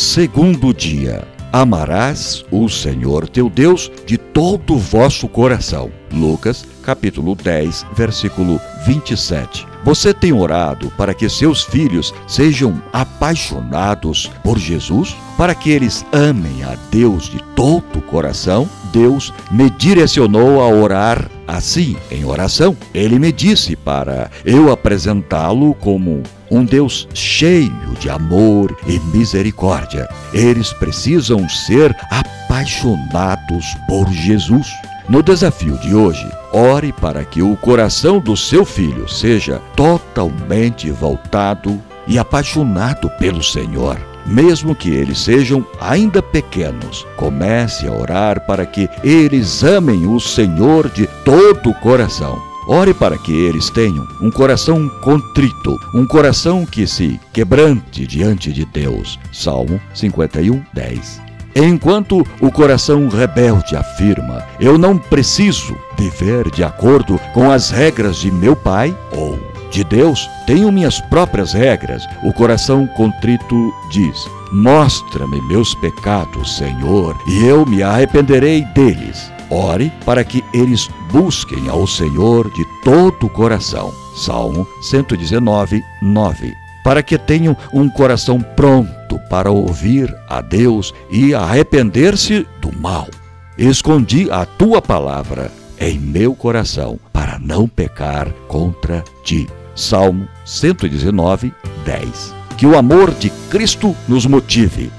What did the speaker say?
segundo dia. Amarás o Senhor teu Deus de todo o vosso coração. Lucas, capítulo 10, versículo 27. Você tem orado para que seus filhos sejam apaixonados por Jesus? Para que eles amem a Deus de todo o coração? Deus me direcionou a orar assim, em oração. Ele me disse para eu apresentá-lo como um Deus cheio de amor e misericórdia. Eles precisam ser apaixonados por Jesus. No desafio de hoje, ore para que o coração do seu filho seja totalmente voltado e apaixonado pelo Senhor. Mesmo que eles sejam ainda pequenos, comece a orar para que eles amem o Senhor de todo o coração Ore para que eles tenham um coração contrito, um coração que se quebrante diante de Deus. Salmo 51, 10. Enquanto o coração rebelde afirma: Eu não preciso viver de acordo com as regras de meu pai de Deus, tenho minhas próprias regras. O coração contrito diz: Mostra-me meus pecados, Senhor, e eu me arrependerei deles. Ore para que eles busquem ao Senhor de todo o coração. Salmo 119, 9. Para que tenham um coração pronto para ouvir a Deus e arrepender-se do mal. Escondi a tua palavra em meu coração para não pecar contra ti. Salmo 119, 10. Que o amor de Cristo nos motive